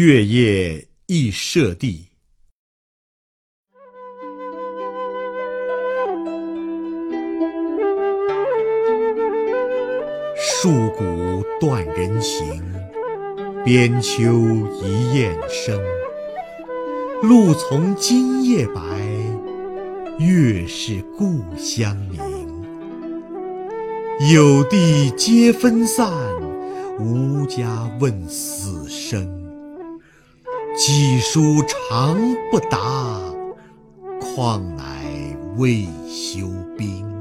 月夜忆舍弟，戍鼓断人行，边秋一雁声。露从今夜白，月是故乡明。有弟皆分散，无家问死生。几书长不达，况乃未休兵。